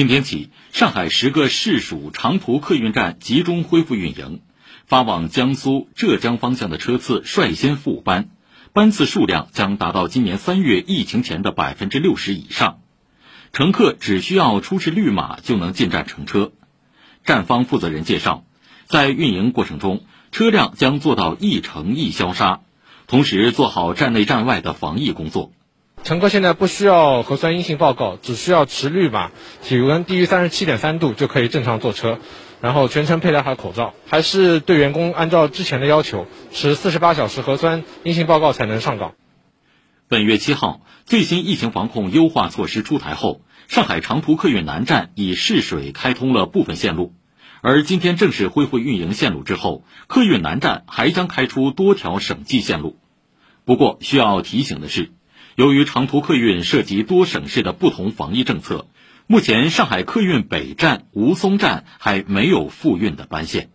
今天起，上海十个市属长途客运站集中恢复运营，发往江苏、浙江方向的车次率先复班，班次数量将达到今年三月疫情前的百分之六十以上。乘客只需要出示绿码就能进站乘车。站方负责人介绍，在运营过程中，车辆将做到一程一消杀，同时做好站内站外的防疫工作。乘客现在不需要核酸阴性报告，只需要持绿码，体温低于三十七点三度就可以正常坐车，然后全程佩戴好口罩，还是对员工按照之前的要求持四十八小时核酸阴性报告才能上岗。本月七号，最新疫情防控优化措施出台后，上海长途客运南站已试水开通了部分线路，而今天正式恢复运营线路之后，客运南站还将开出多条省际线路。不过需要提醒的是。由于长途客运涉及多省市的不同防疫政策，目前上海客运北站吴淞站还没有复运的班线。